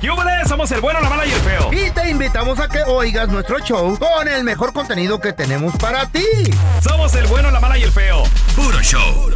¡Yúbales! Somos el bueno, la mala y el feo. Y te invitamos a que oigas nuestro show con el mejor contenido que tenemos para ti. Somos el bueno, la mala y el feo. Puro show.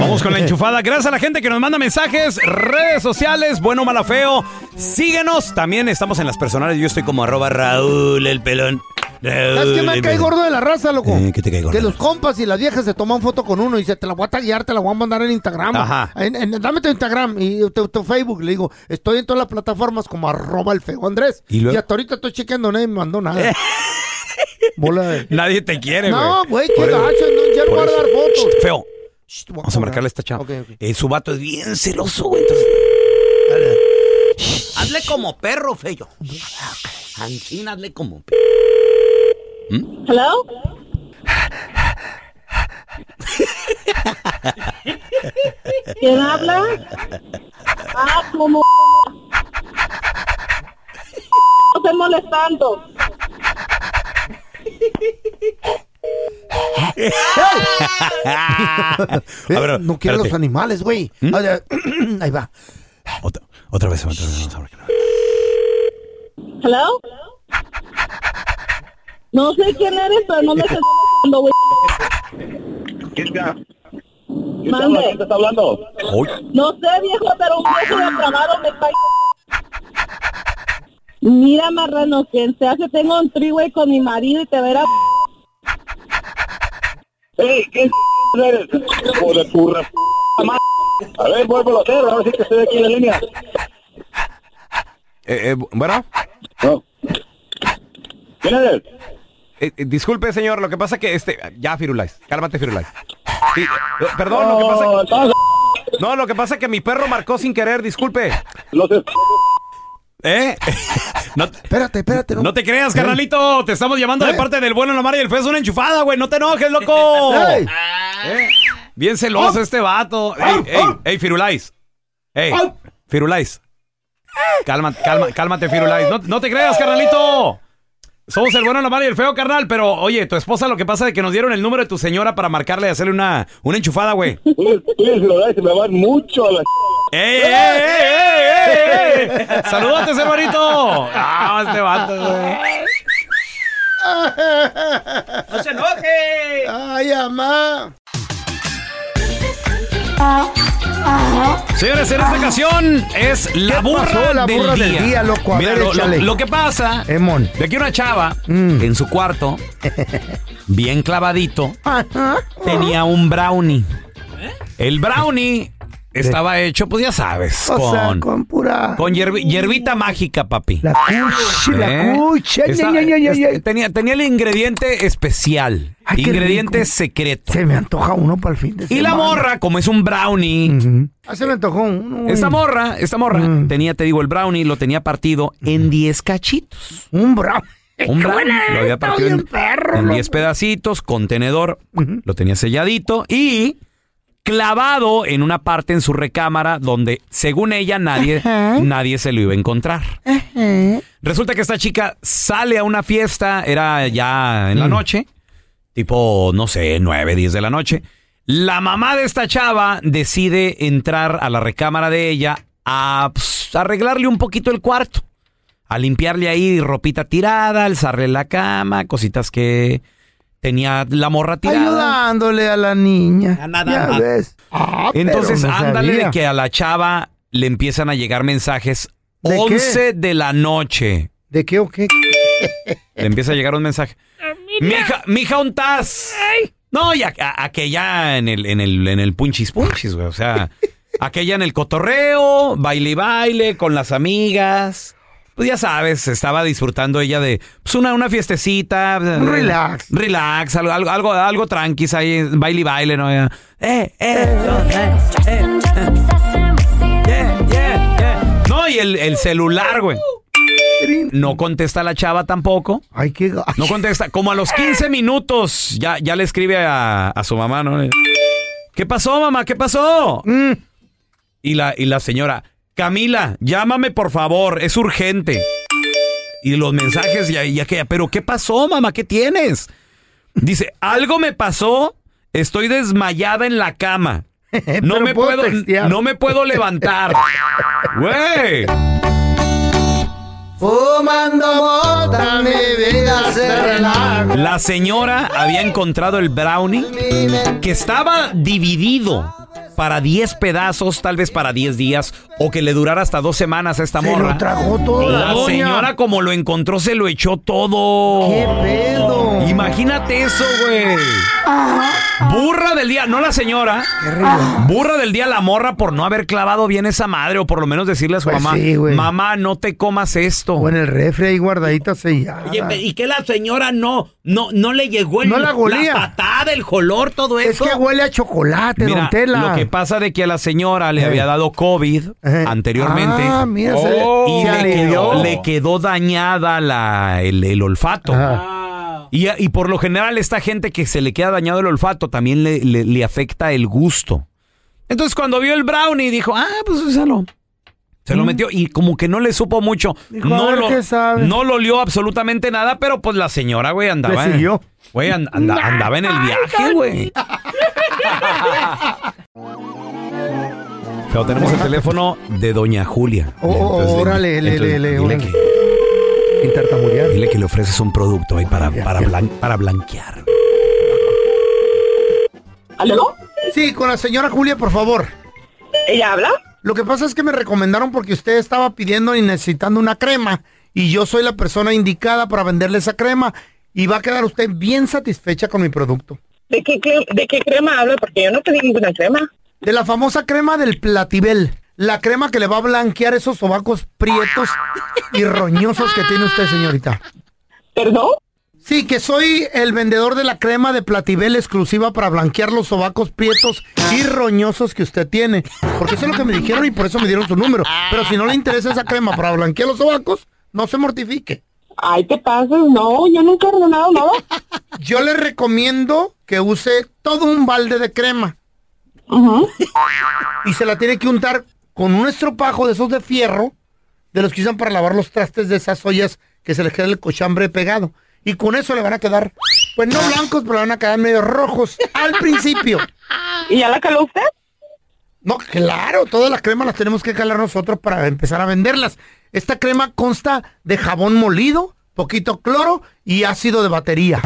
Vamos con la enchufada. Gracias a la gente que nos manda mensajes, redes sociales, bueno, mala, feo. Síguenos. También estamos en las personales. Yo estoy como arroba Raúl el pelón. ¿Sabes qué me cae gordo de la raza, loco? Eh, ¿qué te cae gordo? Que los compas y las viejas se toman foto con uno y se te la voy a taguear, te la voy a mandar en Instagram. Ajá. En- en- dame tu Instagram y tu, tu Facebook. Le digo, estoy en todas las plataformas como arroba el feo Andrés. ¿Y hasta ahorita estoy chequeando, nadie me mandó nada. Bola de... Nadie te quiere, güey. No, güey, qué gacho, no, ya no voy a dar fotos. Shh, Feo. Shh, Vamos a marcarle a esta chava. Ok, ok. Eh, su vato es bien celoso, güey. Entonces... Hazle como perro, feo. Ancina, hazle como perro. Hello? ¿Quién habla? Ah, como no estoy molestando. Eh, ver, no quiero los espérate. animales, güey. ¿Mm? Ah, Ahí va. Otra, otra vez, otra vez. A. Hello? No sé quién eres, pero no me estás molestando, güey. ¿Quién está? ¿Quién Mande. está, ¿Quién está hablando? No sé, viejo, pero un viejo depravado me está... Mira, marrano, quien se hace, tengo un triway con mi marido y te verá... ¡Ey! ¿Quién eres? Hijo de tu re-. A ver, vuelvo a hacer, a ver si que estoy aquí en la línea. eh, eh, bueno. No. ¿Quién eres? Eh, eh, disculpe, señor, lo que pasa que este. Ya, Firulais. Cálmate, Firulais. Sí, eh, perdón, lo que pasa No, que. No, lo que pasa que mi perro marcó sin querer, disculpe. Los es- ¿Eh? No, Espérate, espérate. no te creas, carnalito. Te estamos llamando de parte del bueno, la mala y el feo. Es una enchufada, güey. No te enojes, loco. ¿Eh? Bien celoso este vato. Ey, ey, ey, Firulais. Ey, Firulais. Cálmate, cálmate, cálmate, Firulais. No, no te creas, carnalito. Somos el bueno, la mala y el feo, carnal. Pero, oye, tu esposa lo que pasa es que nos dieron el número de tu señora para marcarle y hacerle una, una enchufada, güey. Tú eres Loray, se me van mucho a la... ¡Ey, ey, ey, ey, ey! ¡Saludotes, hermanito! ¡Ah, este vato, güey! ¡No se enoje! Ay, mamá. Señores, en esta ocasión es la ¿Qué burra, pasó, la del, burra día. del día, loco? A Mira, ver, lo, lo- échale. lo que pasa Emon. de que una chava Mm. en su cuarto, bien clavadito, tenía un brownie. El brownie estaba hecho, pues ya sabes, O sea, con, con pura... con hierbi- hierbita mágica, papi. La cucha, la ¿Eh? cucha. Está- Ña, Ña, Ña, Ña. este, tenía, tenía el ingrediente especial. Ay, ingrediente secreto. Se me antoja uno para el fin de Y semana. la morra, como es un brownie. Ah, se me antojó uno. esta morra, esta morra, Mm. tenía, te digo, el brownie lo tenía partido en 10 cachitos. Un bravo. Un brownie lo había partido en, perro, en loco. 10 pedacitos, contenedor, Ujú. lo tenía selladito y clavado en una parte en su recámara donde, según ella, nadie, nadie se lo iba a encontrar. Resulta que esta chica sale a una fiesta, era ya en la noche, tipo, no sé, 9, 10 de la noche. La mamá de esta chava decide entrar a la recámara de ella a pues, arreglarle un poquito el cuarto, a limpiarle ahí ropita tirada, alzarle la cama, cositas que tenía la morra tirada. Ayudándole a la niña. nada Ya más. ves. Ah, Entonces, no ándale sabía. de que a la chava le empiezan a llegar mensajes ¿De qué? 11 de la noche. ¿De qué o qué? Le empieza a llegar un mensaje. Mija, mija, ¿un tas? No, y a- a- aquella en el, en el, en el punchis punchis, güey. O sea, aquella en el cotorreo, baile y baile, con las amigas. Pues ya sabes, estaba disfrutando ella de pues una, una fiestecita. Relax. Relax, algo, algo, algo, algo tranquis ahí, baile y baile, ¿no? Eh, eh, eh, eh, yeah, yeah, yeah. No, y el, el celular, güey. No contesta la chava tampoco. Ay, qué. No contesta. Como a los 15 minutos ya, ya le escribe a, a su mamá, ¿no? ¿Qué pasó, mamá? ¿Qué pasó? Mm. Y, la, y la señora, Camila, llámame por favor, es urgente. Y los mensajes, ya, ya que, pero ¿qué pasó, mamá? ¿Qué tienes? Dice, algo me pasó, estoy desmayada en la cama. No me puedo no me puedo levantar. Güey. Fumando mota, mi vida se relaja. La señora había encontrado el brownie que estaba dividido para 10 pedazos, tal vez para 10 días, o que le durara hasta dos semanas a esta Se morra. lo tragó todo la La señora, como lo encontró, se lo echó todo. ¿Qué pedo? Imagínate eso, güey. Burra del día, no la señora. Qué. Burra del día la morra por no haber clavado bien esa madre o por lo menos decirle a su Pues mamá, sí, güey. mamá, no te comas esto. O en el refri ahí guardadita sellada. Oye, pe- ¿y que la señora no, no, no le llegó el, No la golía. patada, el color, todo es eso? que huele a chocolate, Mira, don Tela. lo que pasa de que a la señora le Eh. había dado COVID Eh. anteriormente Ah, mira, se- y se le alivió. quedó, le quedó dañada la, el, el olfato. Ajá. Y, y por lo general esta gente que se le queda dañado el olfato también le, le- le afecta el gusto. Entonces cuando vio el brownie dijo, ah, pues úsalo. Se lo metió y como que no le supo mucho. Dijo, no, lo, no lo olió absolutamente nada, pero pues la señora, güey, andaba. Siguió. Güey, and- anda- andaba en el viaje, güey. Pero tenemos el teléfono de Doña Julia. Oh, oh, Entonces, órale, le, le, le, Sin tartamudear. dile que le ofreces un producto ahí para, para, ya. blan- para blanquear. ¿Aló? Sí, con la señora Julia, por favor. ¿Ella habla? Lo que pasa es que me recomendaron porque usted estaba pidiendo y necesitando una crema y yo soy la persona indicada para venderle esa crema y va a quedar usted bien satisfecha con mi producto. ¿De qué, cre- ¿De qué crema habla? Porque yo no pedí ninguna crema. De la famosa crema del Platibel, la crema que le va a blanquear esos sobacos prietos y roñosos que tiene usted, señorita. ¿Perdón? Sí, que soy el vendedor de la crema de Platibel exclusiva para blanquear los sobacos prietos y roñosos que usted tiene. Porque eso es lo que me dijeron y por eso me dieron su número. Pero si no le interesa esa crema para blanquear los sobacos, no se mortifique. Ay, ¿qué pasa? No, yo nunca he ordenado nada. Yo le recomiendo que use todo un balde de crema y se la tiene que untar con un estropajo de esos de fierro, de los que usan para lavar los trastes de esas ollas que se les queda el cochambre pegado. Y con eso le van a quedar, pues no blancos, pero le van a quedar medio rojos al principio. ¿Y ya la caló usted? No, claro, todas las cremas las tenemos que calar nosotros para empezar a venderlas. Esta crema consta de jabón molido, poquito cloro y ácido de batería.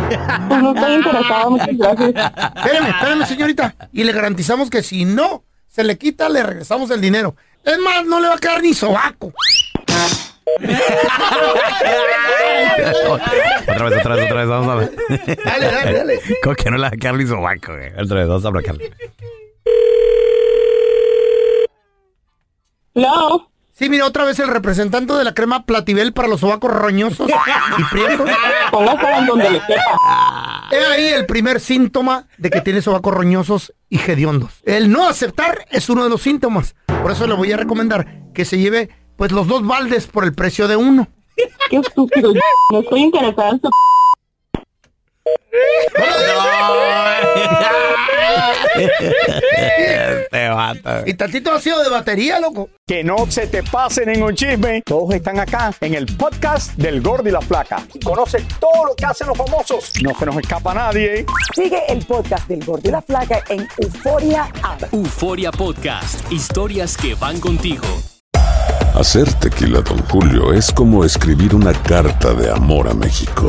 Pues no estoy interesado, muchas gracias. Espérame, espérame, señorita. Y le garantizamos que si no se le quita, le regresamos el dinero. Es más, no le va a quedar ni sobaco. Otra vez, otra vez, otra vez, vamos a ver. Dale, dale, dale. Como que no le va a quedar ni sobaco, güey. Otra vez, vamos a blanquear. No. Sí, mira, otra vez el representante de la crema Platibel para los sobacos roñosos y prietos. En donde quepa. He ahí el primer síntoma de que tiene sobacos roñosos y hediondos. El no aceptar es uno de los síntomas. Por eso le voy a recomendar que se lleve pues los dos baldes por el precio de uno. Qué estúpido. No estoy interesada en su... Este vato. Y tantito ácido de batería, loco. Que no se te pasen en un chisme. Todos están acá en el podcast del Gordi y la Flaca. Y conoce todo lo que hacen los famosos. No se nos escapa nadie. Sigue el podcast del Gordo y la Flaca en Euforia App. Euforia Podcast, historias que van contigo. Hacer tequila, Don Julio, es como escribir una carta de amor a México.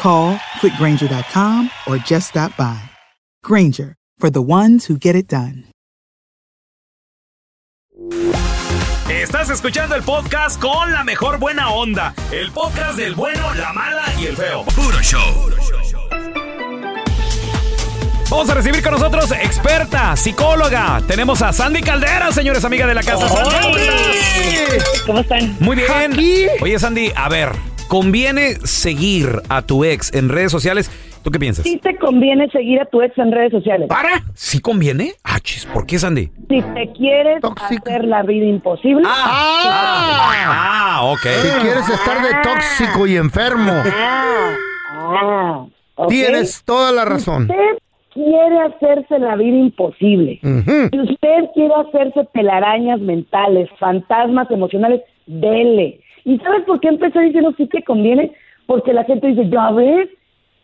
Call quickgranger.com or just stop by. Granger, for the ones who get it done. Estás escuchando el podcast con la mejor buena onda. El podcast del bueno, la mala y el feo. Puro show. Vamos a recibir con nosotros experta, psicóloga. Tenemos a Sandy Caldera, señores, amiga de la casa. Sandy, ¿cómo estás? ¿Cómo están? Muy bien. Aquí. Oye, Sandy, a ver, ¿conviene seguir a tu ex en redes sociales? ¿Tú qué piensas? Sí te conviene seguir a tu ex en redes sociales. ¿Para? ¿Sí conviene? Ah, chis, ¿por qué, Sandy? Si te quieres Tóxico. hacer la vida imposible. ¡Ah! Ah, ok. Si quieres estar de tóxico y enfermo, Ah, ah, ok. tienes toda la razón. Usted quiere hacerse la vida imposible. Si usted quiere hacerse telarañas mentales, fantasmas emocionales, dele. ¿Y sabes por qué empecé diciendo sí te conviene? Porque la gente dice, ya ves.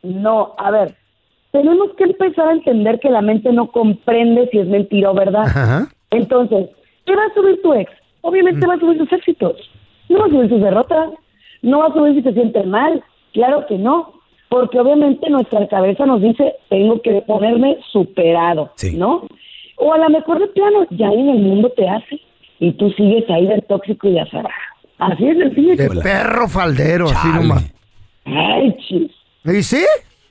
No, a ver, tenemos que empezar a entender que la mente no comprende si es mentira o verdad. Ajá. Entonces, ¿qué va a subir tu ex? Obviamente va a subir sus éxitos. No va a subir sus derrotas. No va a subir si se siente mal. Claro que no. Porque obviamente nuestra cabeza nos dice, tengo que ponerme superado, Sí. ¿no? O a lo mejor de plano, ya en el mundo te hace. Y tú sigues ahí del tóxico y de azar. Así es sencillo. De perro faldero, así nomás. Ay, chis. ¿Y sí?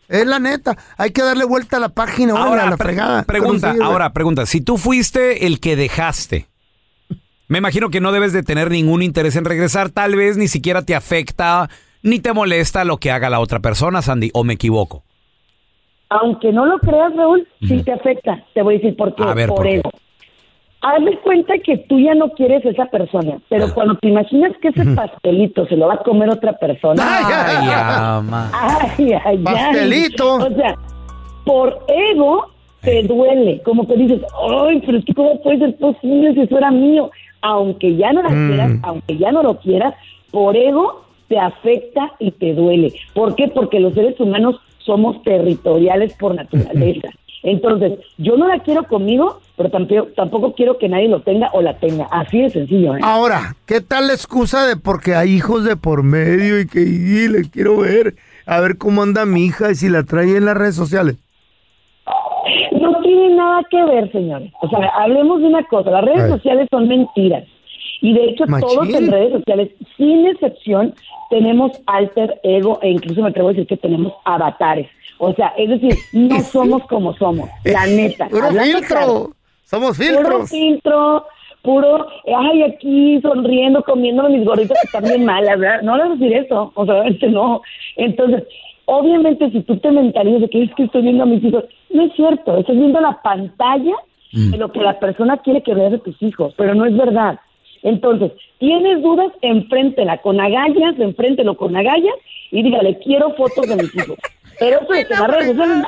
Es la neta. Hay que darle vuelta a la página, ahora, a la pre- fregada. pregunta, sí, ahora, pregunta. Si tú fuiste el que dejaste, me imagino que no debes de tener ningún interés en regresar. Tal vez ni siquiera te afecta ni te molesta lo que haga la otra persona, Sandy, o me equivoco. Aunque no lo creas, Raúl, sí te afecta. Te voy a decir por qué. A ver, por ¿por qué? Ego. Hazme cuenta que tú ya no quieres a esa persona, pero cuando te imaginas que ese pastelito se lo va a comer otra persona. Ay, ama. Ay, ay, ay. Pastelito. O sea, por ego te duele. Como que dices, ay, pero es que cómo puede ser posible si eso era mío. Aunque ya no la Mm. quieras, aunque ya no lo quieras, por ego te afecta y te duele. ¿Por qué? Porque los seres humanos somos territoriales por naturaleza. Entonces, yo no la quiero conmigo, pero tampoco, tampoco quiero que nadie lo tenga o la tenga. Así de sencillo, ¿eh? Ahora, ¿qué tal la excusa de porque hay hijos de por medio y que y le quiero ver? A ver cómo anda mi hija y si la trae en las redes sociales. No tiene nada que ver, señores. O sea, hablemos de una cosa. Las redes sociales son mentiras. Y de hecho, Machín. todos en redes sociales, sin excepción, tenemos alter ego e incluso me atrevo a decir que tenemos avatares. O sea, es decir, no somos como somos. La neta. Puro hablando filtro. claro. Somos Puro filtros. filtro, puro, ay, aquí sonriendo, comiéndome mis gorditas que están bien malas, ¿verdad? No le voy a decir eso, o sea, obviamente no. Entonces, obviamente, si tú te mentalizas de que es que estoy viendo a mis hijos, no es cierto, estás viendo la pantalla de lo que la persona quiere que veas de tus hijos, pero no es verdad. Entonces, tienes dudas, enfréntela con agallas, enfréntelo con agallas y dígale, quiero fotos de mis hijos. Pero eso de que las redes sociales, no.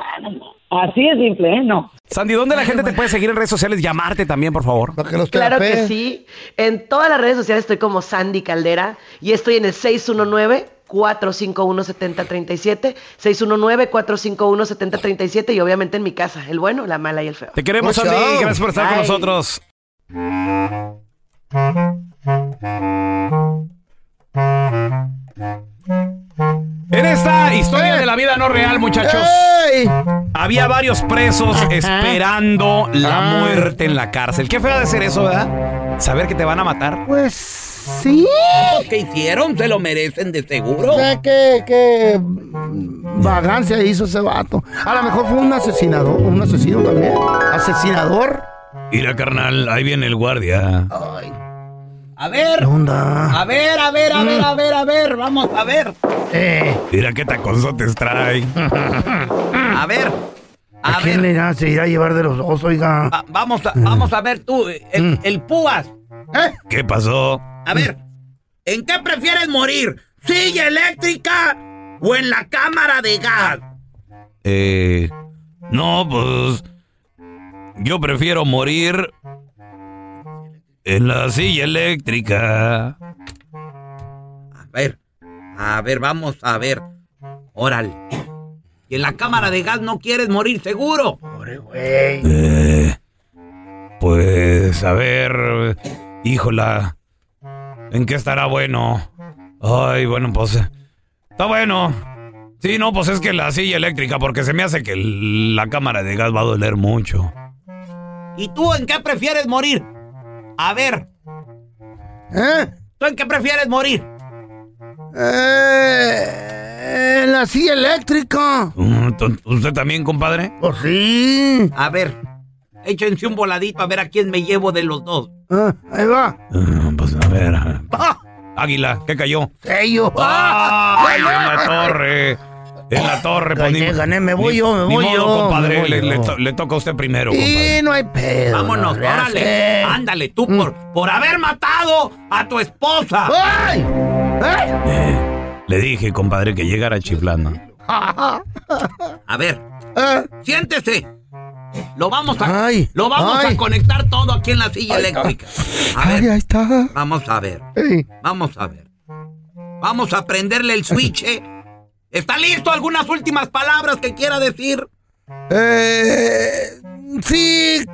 Así de simple, ¿eh? No. Sandy, ¿dónde la gente te puede seguir en redes sociales? Llamarte también, por favor. Claro que sí. En todas las redes sociales estoy como Sandy Caldera y estoy en el 619-451-7037, 619-451-7037 y obviamente en mi casa, el bueno, la mala y el feo. Te queremos, Sandy. Gracias por estar con nosotros. Vida no real, muchachos, había varios presos esperando la muerte en la cárcel. Qué feo de ser eso, ¿verdad? Saber que te van a matar. Pues sí. ¿Qué hicieron? ¿Se lo merecen de seguro? sé qué, qué vagancia hizo ese vato. A lo mejor fue un asesinador, un asesino también. Asesinador. Mira, carnal, ahí viene el guardia. A ver. ¿Qué onda? A ver, a ver, a ver, a ver, a ver. Vamos a ver. Eh, Mira qué taconzotes trae. A ver. ¿a, A quién ver. le irá? Se irá a llevar de los dos, oiga. va- vamos, a, vamos a ver tú, el, el púas. ¿Eh? ¿Qué pasó? A ver. ¿En qué prefieres morir? ¿Silla eléctrica o en la cámara de gas? Eh. No, pues. Yo prefiero morir. En la silla eléctrica. A ver. A ver, vamos a ver. Órale. Y en la cámara de gas no quieres morir, seguro. Eh, pues, a ver. Híjola. ¿En qué estará bueno? Ay, bueno, pues. Está bueno. Sí, no, pues es que la silla eléctrica, porque se me hace que la cámara de gas va a doler mucho. ¿Y tú en qué prefieres morir? A ver, ¿Eh? ¿tú en qué prefieres morir? Eh, en la silla eléctrica. Mm, ¿Usted también, compadre? Pues sí. A ver, échense un voladito a ver a quién me llevo de los dos. Ah, ahí va. Ah, pues a ver. ¡Ah! Águila, ¿qué cayó? Sello. ¡Ay, en la torre! En la torre, pues, Gané, gané, me voy ni- yo, me voy modo, yo, compadre, voy le, le yo. to- le toca a usted primero, compadre. Y no hay pedo. Vámonos, no le órale. Ándale, tú por, por haber matado a tu esposa. ¡Ay! ¿Eh? Eh, le dije, compadre, que llegara chiflando. A ver, ¿Eh? siéntese. Lo vamos a, Ay, lo vamos ay. a conectar todo aquí en la silla eléctrica. A Ay, ver, ahí está. vamos a ver. Vamos a ver. Vamos a prenderle el switch. ¿eh? ¿Está listo? ¿Algunas últimas palabras que quiera decir? Eh, sí,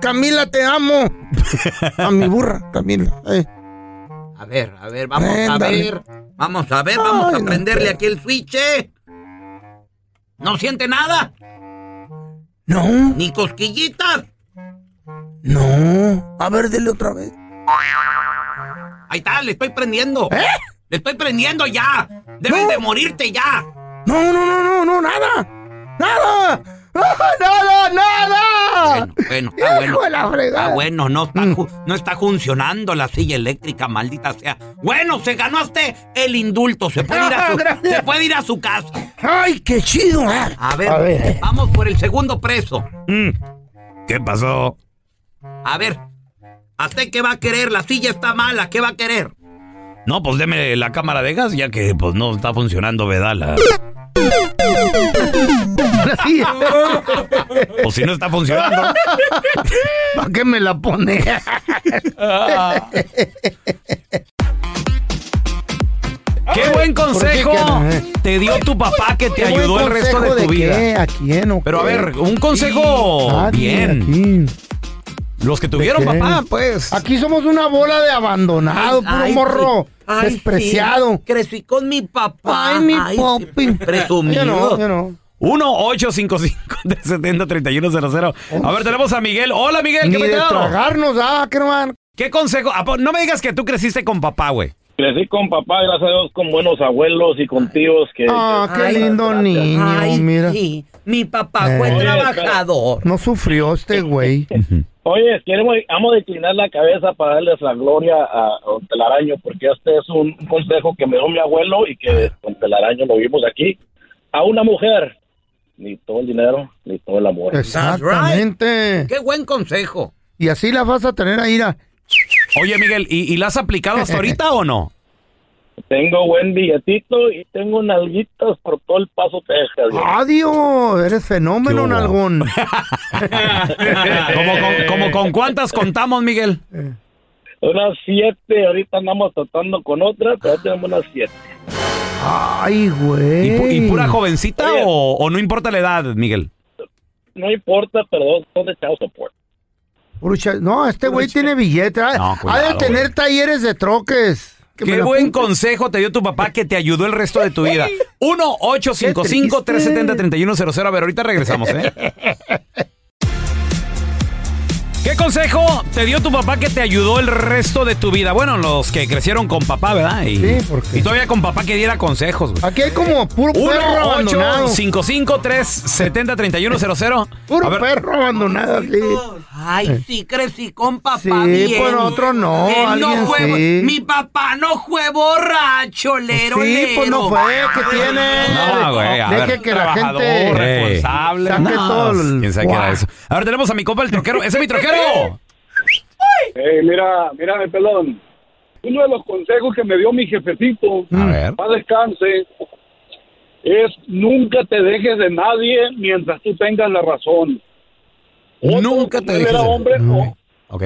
Camila, te amo. A mi burra, Camila. Eh. A ver, a ver, vamos a ver. Vamos a ver, vamos Ay, a no prenderle aquí el switch. ¿eh? ¿No siente nada? No, ¿Ni cosquillitas? no. A ver, dile otra vez. Ahí está, le estoy prendiendo. ¿Eh? Le estoy prendiendo ya. Debes No. de morirte ya. No, no, no, no, no, nada. Nada. ¡Ah, Nada, nada. Bueno, bueno, está bueno. Está bueno, no está, ju- no está funcionando la silla eléctrica, maldita sea. Bueno, se ganó usted el indulto. Se puede ir a su, Gracias. se puede ir a su casa. Ay, qué chido. ah. A ver, A ver, eh. vamos por el segundo preso. Mm, ¿Qué pasó? A ver, ¿a usted qué va a querer? La silla está mala, ¿qué va a querer? No, pues deme la cámara de gas, ya que pues no está funcionando, ¿verdad? La- silla. O si no está funcionando. ¿Para qué me la pone? ¡Qué buen consejo ¿Por qué, qué? te dio tu papá que te ¿Qué buen ayudó el resto de tu vida? qué? ¿A quién o Pero a ver, un consejo Nadie, bien. aquí. Los que tuvieron ¿De qué? papá, pues. Aquí somos una bola de abandonado, puro Ay, morro. sí. Ay, despreciado. sí, Crecí con mi papá. Ay, mi sí, papi. Presumido. Yo no, yo no. 1-855-370-3100. A ver, tenemos a Miguel. Hola, Miguel, Ni ¿qué de peteo? tragarnos, ah, qué hermano. ¿Qué consejo? Ah, pues, No me digas que tú creciste con papá, güey. Crecí con papá, gracias a Dios, con buenos abuelos y con tíos que... Ah, qué Ay, lindo niño, Ay, mira. sí. Mi papá fue Eh. trabajador. No sufrió este güey. Oye, queremos, vamos a declinar la cabeza para darles la gloria a Don Telaraño, porque este es un, un consejo que me dio mi abuelo y que Don Telaraño lo vimos aquí. A una mujer, ni todo el dinero, ni todo el amor. Exactamente. Qué buen consejo. Y así la vas a tener ahí, a Oye, Miguel, ¿y, y la has aplicado hasta ahorita o no? Tengo buen billetito y tengo nalguitas por todo el paso Texas. viejo. Adiós, eres fenómeno, nalgón. ¿Cómo con, como con cuántas contamos, Miguel? Unas siete, ahorita andamos tratando con otra, pero ya tenemos unas siete. Ay, ¿Y, pu- güey. y pura jovencita o, o no importa la edad, Miguel? No importa, pero dos son de child support. No, este güey tiene billete. Ha- No, ha cuidado, de tener talleres de troques. Qué buen consejo te dio tu papá que te ayudó el resto de tu vida. 1-855-370-3100. A ver, ahorita regresamos, ¿eh? ¿Qué consejo te dio tu papá que te ayudó el resto de tu vida? Bueno, los que crecieron con papá, ¿verdad? Y, Sí, porque- y todavía con papá que diera consejos, güey. Aquí hay como puro perro abandonado. 1-855-370-3100. Puro A ver, perro abandonado aquí. Ay, sí crecí con papá Sí, bien. pues otro no, Él alguien fue, sí. Mi papá no fue borracho, lero, Sí, pues no fue, ¿qué tiene? No, güey, a Deje ver. que la gente responsable. saque No, todo el... ¿Quién sabe qué era eso? A ver, tenemos a mi compa el troquero. ¡Ese es mi troquero! Eh, mira, mira, mi pelón. Uno de los consejos que me dio mi jefecito, A ver. para descanse, es nunca te dejes de nadie mientras tú tengas la razón. Otro, Nunca te él dejes era de- hombre, Ok. Ok.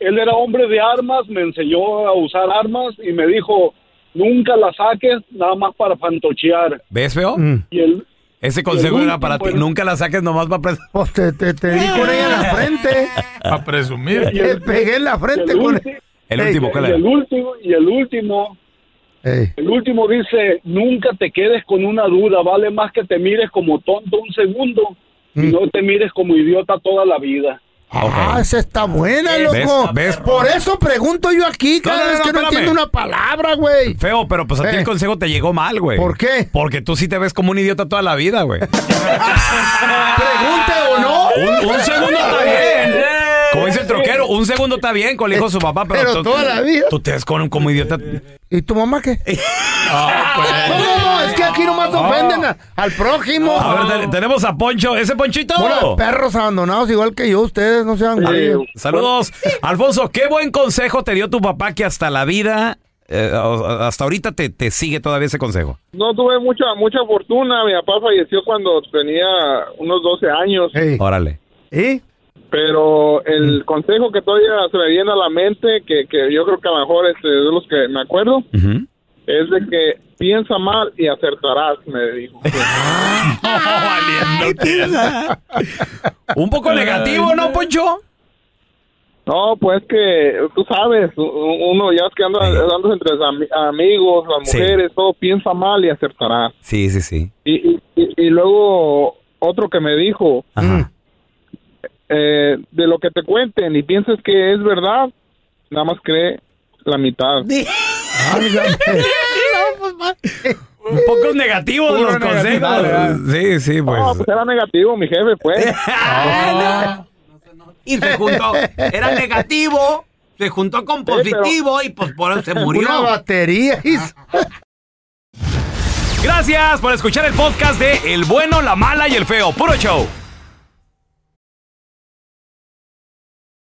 él era hombre de armas, me enseñó a usar armas y me dijo, nunca la saques nada más para fantochear. ¿Ves, feo? Mm. Y el, Ese consejo Y el era para ti. último, Nunca la saques nomás para pres- Pues te, te, te di con ella en la frente. A presumir. Te pegué en la frente el con ulti- El Ey, último, ¿cuál y era? el último, y el último, Ey. el último dice, nunca te quedes con una duda, vale más que te mires como tonto un segundo y Mm. no te mires como idiota toda la vida. Ah, esa está buena, loco. ¿Ves? Por eso pregunto yo aquí cada No, no, vez que no entiendo una palabra, güey. Feo, pero pues a ti Eh. el consejo te llegó mal, güey. ¿Por qué? Porque tú sí te ves como un idiota toda la vida, güey. Pregunte o no. Un, un segundo está bien. Como dice el troquero, un segundo está bien con el hijo de su papá, pero, Pero tú- toda la vida. Tú te ves con, como idiota. ¿Y tu mamá qué? No, no, no, es que aquí nomás ofenden a- al prójimo. A ver, te- tenemos a Poncho. ¿Ese Ponchito? Bueno, perros abandonados igual que yo, ustedes no sean Sí. güeyes. Saludos. Alfonso, qué buen consejo te dio tu papá que hasta la vida, eh, hasta ahorita te, te sigue todavía ese consejo. No tuve mucha mucha fortuna. Mi papá falleció cuando tenía unos 12 años. Órale. ¿Y? Pero el consejo que todavía se me viene a la mente, que, que yo creo que a lo mejor este, de los que me acuerdo, es de que piensa mal y acertarás, me dijo. Un poco negativo, ¿no, Poncho? No, pues que tú sabes, uno ya es que anda, anda entre ami- amigos, las Sí. mujeres, todo piensa mal y acertarás. Sí, sí, sí. Y, y, y- y luego otro que me dijo, Ajá. Eh, de lo que te cuenten y pienses que es verdad, nada más cree la mitad. Un poco negativos Puro los consejos. negativo, ¿verdad? Sí, sí, pues. No, pues era negativo, mi jefe, pues. Y se juntó, era negativo, se juntó con positivo y pues por eso se murió. Una batería. Gracias por escuchar el podcast de El Bueno, la Mala y el Feo. Puro show.